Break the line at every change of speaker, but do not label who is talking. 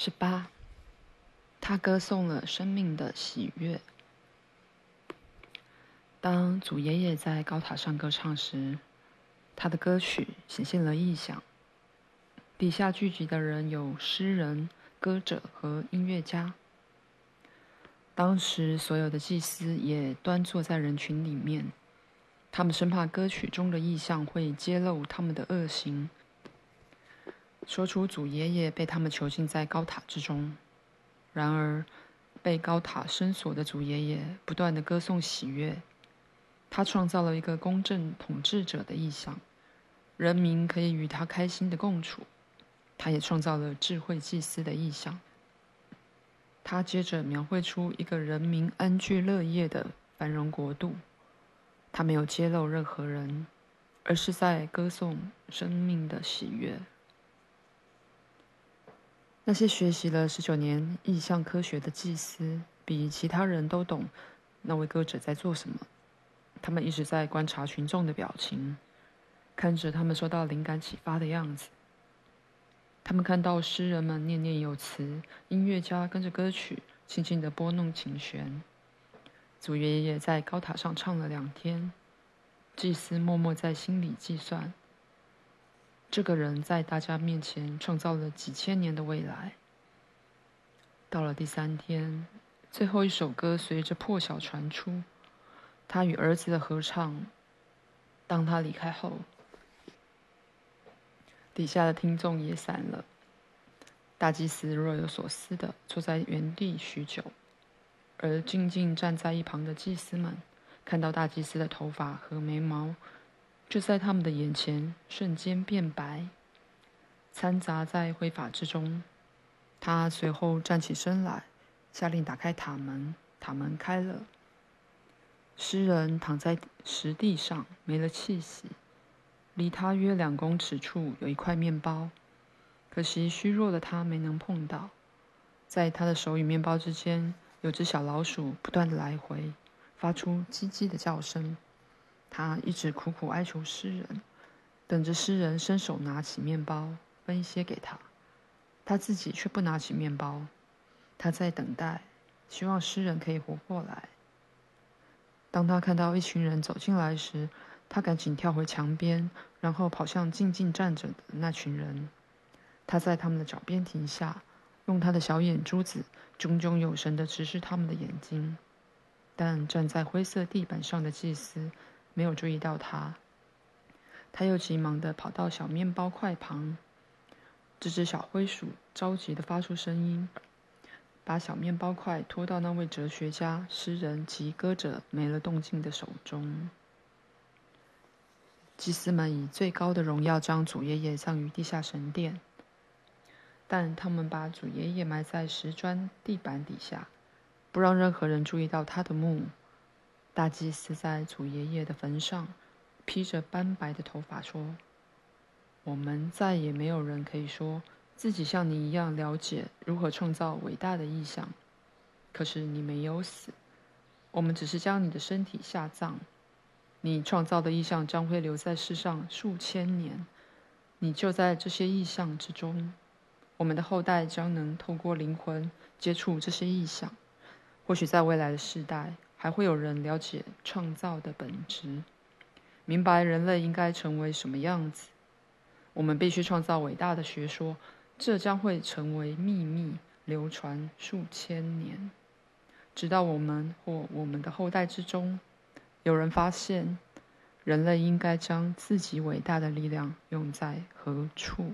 十八，他歌颂了生命的喜悦。当祖爷爷在高塔上歌唱时，他的歌曲显现了异象。底下聚集的人有诗人、歌者和音乐家。当时所有的祭司也端坐在人群里面，他们生怕歌曲中的异象会揭露他们的恶行。说出祖爷爷被他们囚禁在高塔之中，然而被高塔深锁的祖爷爷不断的歌颂喜悦。他创造了一个公正统治者的意象，人民可以与他开心的共处。他也创造了智慧祭司的意象。他接着描绘出一个人民安居乐业的繁荣国度。他没有揭露任何人，而是在歌颂生命的喜悦。那些学习了十九年意象科学的祭司，比其他人都懂那位歌者在做什么。他们一直在观察群众的表情，看着他们受到灵感启发的样子。他们看到诗人们念念有词，音乐家跟着歌曲轻轻地拨弄琴弦。祖爷爷在高塔上唱了两天，祭司默默在心里计算。这个人在大家面前创造了几千年的未来。到了第三天，最后一首歌随着破晓传出，他与儿子的合唱。当他离开后，底下的听众也散了。大祭司若有所思地坐在原地许久，而静静站在一旁的祭司们看到大祭司的头发和眉毛。就在他们的眼前，瞬间变白，掺杂在灰发之中。他随后站起身来，下令打开塔门。塔门开了。诗人躺在石地上，没了气息。离他约两公尺处有一块面包，可惜虚弱的他没能碰到。在他的手与面包之间，有只小老鼠不断的来回，发出叽叽的叫声。他一直苦苦哀求诗人，等着诗人伸手拿起面包分一些给他，他自己却不拿起面包。他在等待，希望诗人可以活过来。当他看到一群人走进来时，他赶紧跳回墙边，然后跑向静静站着的那群人。他在他们的脚边停下，用他的小眼珠子炯炯有神地直视他们的眼睛。但站在灰色地板上的祭司。没有注意到他，他又急忙地跑到小面包块旁。这只小灰鼠着急地发出声音，把小面包块拖到那位哲学家、诗人及歌者没了动静的手中。祭司们以最高的荣耀将祖爷爷葬于地下神殿，但他们把祖爷爷埋在石砖地板底下，不让任何人注意到他的墓。大祭司在祖爷爷的坟上披着斑白的头发说：“我们再也没有人可以说自己像你一样了解如何创造伟大的意象。可是你没有死，我们只是将你的身体下葬。你创造的意象将会留在世上数千年，你就在这些意象之中。我们的后代将能透过灵魂接触这些意象，或许在未来的世代。”还会有人了解创造的本质，明白人类应该成为什么样子。我们必须创造伟大的学说，这将会成为秘密，流传数千年，直到我们或我们的后代之中，有人发现，人类应该将自己伟大的力量用在何处。